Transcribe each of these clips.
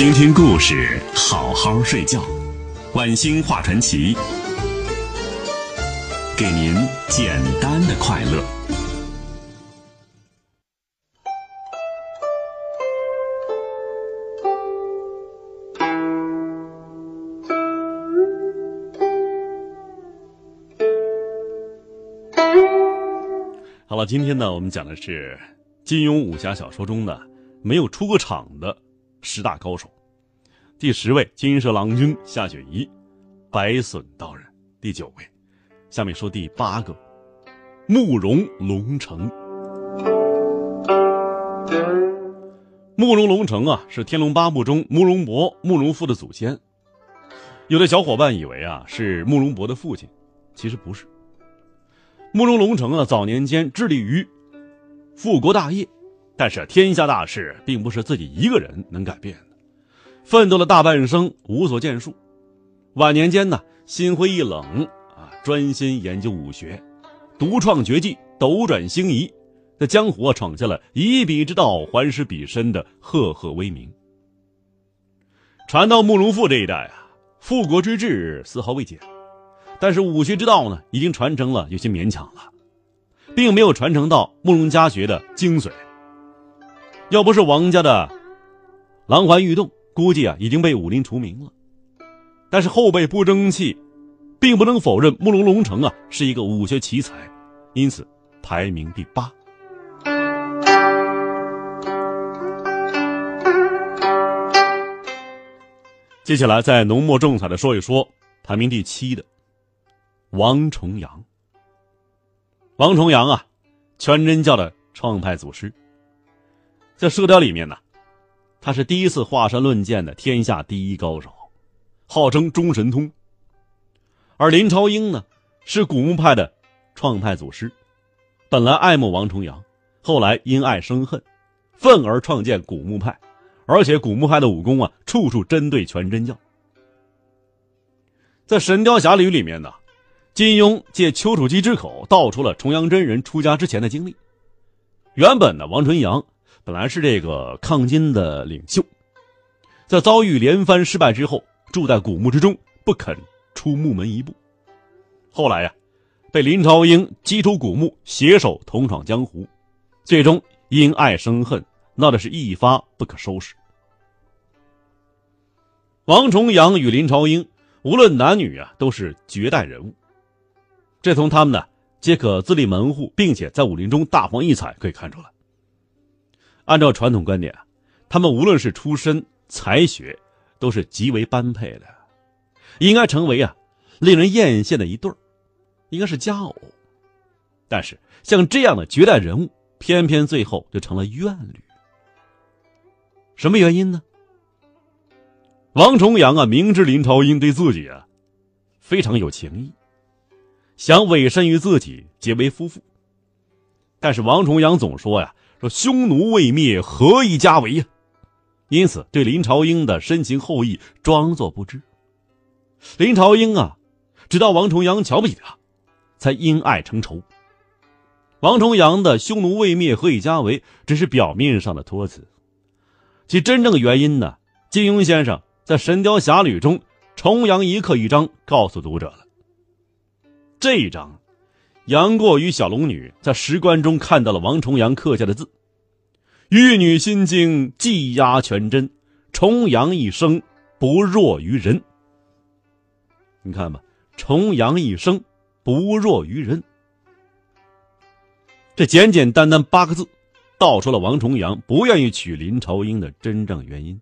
听听故事，好好睡觉。晚星画传奇，给您简单的快乐。好了，今天呢，我们讲的是金庸武侠小说中的没有出过场的十大高手。第十位，金蛇郎君夏雪宜，白隼道人。第九位，下面说第八个，慕容龙城。慕容龙城啊，是《天龙八部》中慕容博、慕容复的祖先。有的小伙伴以为啊是慕容博的父亲，其实不是。慕容龙城啊，早年间致力于复国大业，但是天下大事并不是自己一个人能改变的。奋斗了大半生，无所建树，晚年间呢，心灰意冷啊，专心研究武学，独创绝技，斗转星移，在江湖啊闯下了以彼之道还施彼身的赫赫威名。传到慕容复这一代啊，复国之志丝毫未减。但是武学之道呢，已经传承了有些勉强了，并没有传承到慕容家学的精髓。要不是王家的狼环玉动，估计啊已经被武林除名了。但是后辈不争气，并不能否认慕容龙城啊是一个武学奇才，因此排名第八。接下来再浓墨重彩的说一说排名第七的。王重阳，王重阳啊，全真教的创派祖师。在《射雕》里面呢，他是第一次华山论剑的天下第一高手，号称中神通。而林朝英呢，是古墓派的创派祖师，本来爱慕王重阳，后来因爱生恨，愤而创建古墓派，而且古墓派的武功啊，处处针对全真教。在《神雕侠侣》里面呢。金庸借丘处机之口道出了重阳真人出家之前的经历。原本呢，王重阳本来是这个抗金的领袖，在遭遇连番失败之后，住在古墓之中，不肯出墓门一步。后来呀，被林朝英击出古墓，携手同闯江湖，最终因爱生恨，闹的是一发不可收拾。王重阳与林朝英，无论男女啊，都是绝代人物。这从他们呢皆可自立门户，并且在武林中大放异彩可以看出来。按照传统观点，他们无论是出身、才学，都是极为般配的，应该成为啊令人艳羡的一对儿，应该是佳偶。但是像这样的绝代人物，偏偏最后就成了怨侣。什么原因呢？王重阳啊，明知林朝英对自己啊非常有情意。想委身于自己，结为夫妇。但是王重阳总说呀：“说匈奴未灭，何以家为呀？”因此对林朝英的深情厚谊装作不知。林朝英啊，直到王重阳瞧不起他，才因爱成仇。王重阳的“匈奴未灭，何以家为”只是表面上的托词，其真正原因呢？金庸先生在《神雕侠侣》中重阳一刻一章告诉读者了。这一章，杨过与小龙女在石棺中看到了王重阳刻下的字：“玉女心经，技压全真，重阳一生不弱于人。”你看吧，“重阳一生不弱于人”，这简简单单八个字，道出了王重阳不愿意娶林朝英的真正原因。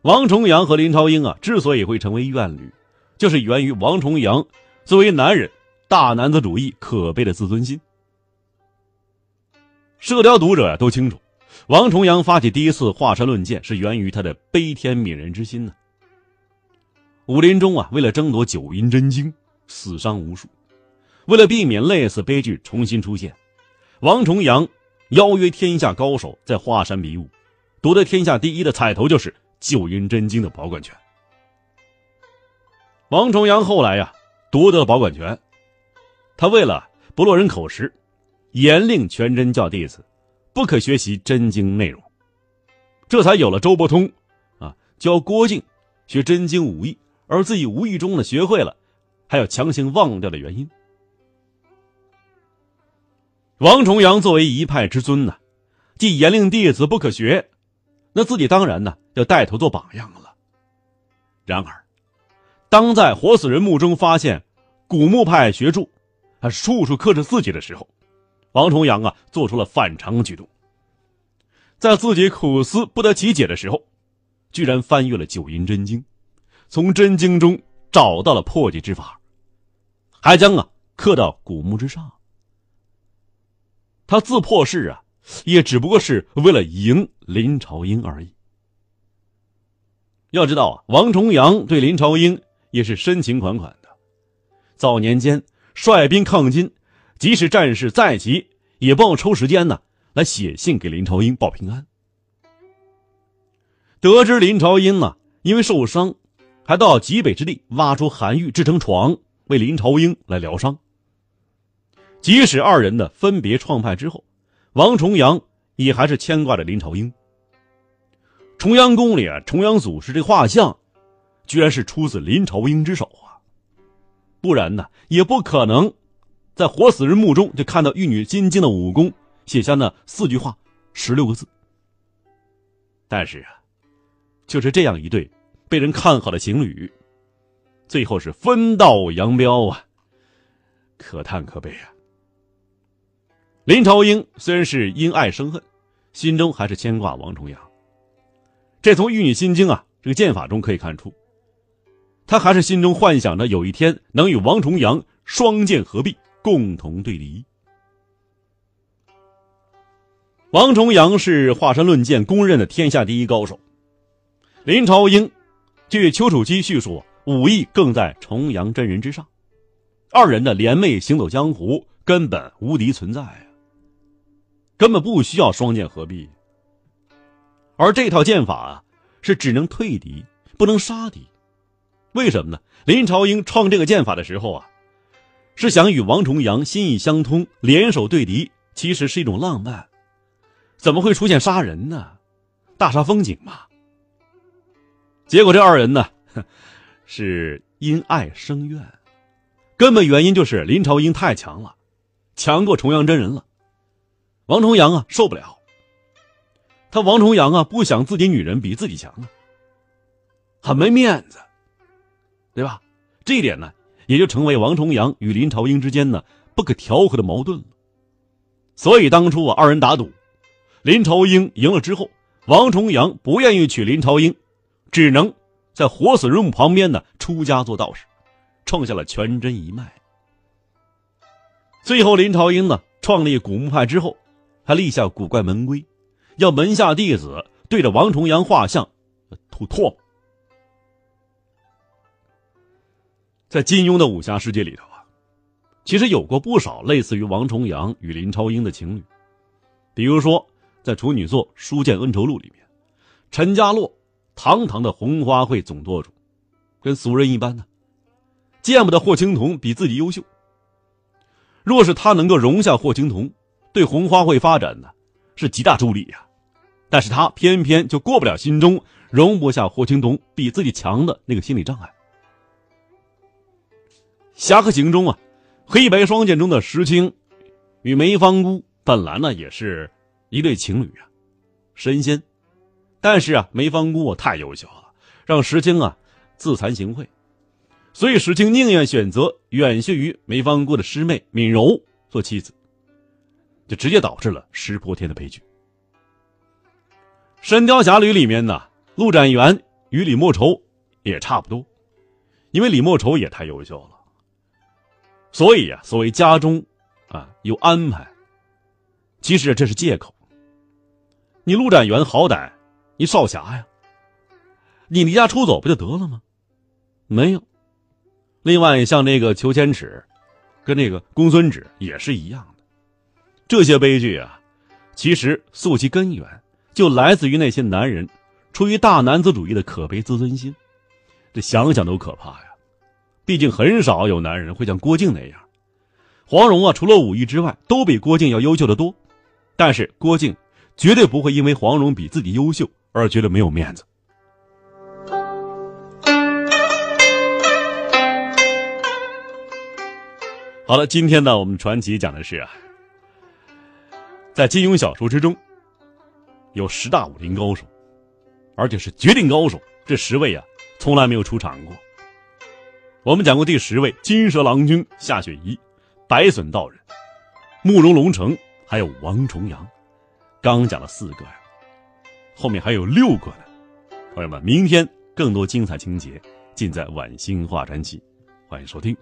王重阳和林朝英啊，之所以会成为怨侣。就是源于王重阳作为男人，大男子主义可悲的自尊心。射雕读者呀都清楚，王重阳发起第一次华山论剑是源于他的悲天悯人之心呢。武林中啊，为了争夺九阴真经，死伤无数。为了避免类似悲剧重新出现，王重阳邀约天下高手在华山比武，夺得天下第一的彩头就是九阴真经的保管权。王重阳后来呀，夺得保管权。他为了不落人口实，严令全真教弟子不可学习真经内容。这才有了周伯通，啊，教郭靖学真经武艺，而自己无意中呢学会了，还要强行忘掉的原因。王重阳作为一派之尊呢，既严令弟子不可学，那自己当然呢要带头做榜样了。然而，当在活死人墓中发现古墓派学著，还处处克制自己的时候，王重阳啊做出了反常举动。在自己苦思不得其解的时候，居然翻阅了九阴真经，从真经中找到了破解之法，还将啊刻到古墓之上。他自破事啊，也只不过是为了赢林朝英而已。要知道啊，王重阳对林朝英也是深情款款的，早年间率兵抗金，即使战事再急，也不忘抽时间呢。来写信给林朝英报平安。得知林朝英呢，因为受伤，还到极北之地挖出寒玉制成床，为林朝英来疗伤。即使二人的分别创派之后，王重阳也还是牵挂着林朝英。重阳宫里啊，重阳祖师这画像，居然是出自林朝英之手啊！不然呢，也不可能在活死人墓中就看到玉女金睛的武功。写下那四句话，十六个字。但是啊，就是这样一对被人看好的情侣，最后是分道扬镳啊！可叹可悲啊！林朝英虽然是因爱生恨，心中还是牵挂王重阳。这从《玉女心经》啊这个剑法中可以看出，他还是心中幻想着有一天能与王重阳双剑合璧，共同对敌。王重阳是华山论剑公认的天下第一高手，林朝英，据丘处机叙述，武艺更在重阳真人之上，二人的联袂行走江湖，根本无敌存在啊，根本不需要双剑合璧。而这套剑法啊，是只能退敌，不能杀敌，为什么呢？林朝英创这个剑法的时候啊，是想与王重阳心意相通，联手对敌，其实是一种浪漫。怎么会出现杀人呢？大煞风景嘛。结果这二人呢，是因爱生怨，根本原因就是林朝英太强了，强过重阳真人了。王重阳啊受不了，他王重阳啊不想自己女人比自己强啊，很没面子，对吧？这一点呢，也就成为王重阳与林朝英之间呢不可调和的矛盾了。所以当初啊，二人打赌。林朝英赢了之后，王重阳不愿意娶林朝英，只能在活死人墓旁边呢出家做道士，创下了全真一脉。最后，林朝英呢创立古墓派之后，还立下古怪门规，要门下弟子对着王重阳画像吐唾沫。在金庸的武侠世界里头啊，其实有过不少类似于王重阳与林朝英的情侣，比如说。在处女座《书剑恩仇录》里面，陈家洛堂堂的红花会总舵主，跟俗人一般呢，见不得霍青桐比自己优秀。若是他能够容下霍青桐，对红花会发展呢是极大助力呀。但是他偏偏就过不了心中容不下霍青桐比自己强的那个心理障碍。《侠客行》中啊，黑白双剑中的石青与梅芳姑本来呢也是。一对情侣啊，神仙，但是啊，梅芳姑太优秀了，让石青啊自惭形秽，所以石青宁愿选择远逊于梅芳姑的师妹敏柔做妻子，就直接导致了石破天的悲剧。《神雕侠侣》里面呢，陆展元与李莫愁也差不多，因为李莫愁也太优秀了，所以啊，所谓家中啊有安排，其实这是借口。你陆展元好歹，你少侠呀，你离家出走不就得了吗？没有。另外，像那个裘千尺，跟那个公孙止也是一样的。这些悲剧啊，其实溯其根源，就来自于那些男人出于大男子主义的可悲自尊心。这想想都可怕呀！毕竟很少有男人会像郭靖那样。黄蓉啊，除了武艺之外，都比郭靖要优秀的多。但是郭靖。绝对不会因为黄蓉比自己优秀而觉得没有面子。好了，今天呢，我们传奇讲的是啊，在金庸小说之中，有十大武林高手，而且是绝顶高手。这十位啊，从来没有出场过。我们讲过第十位金蛇郎君夏雪宜，白隼道人，慕容龙城，还有王重阳。刚讲了四个呀，后面还有六个呢。朋友们，明天更多精彩情节尽在《晚星画传奇》，欢迎收听。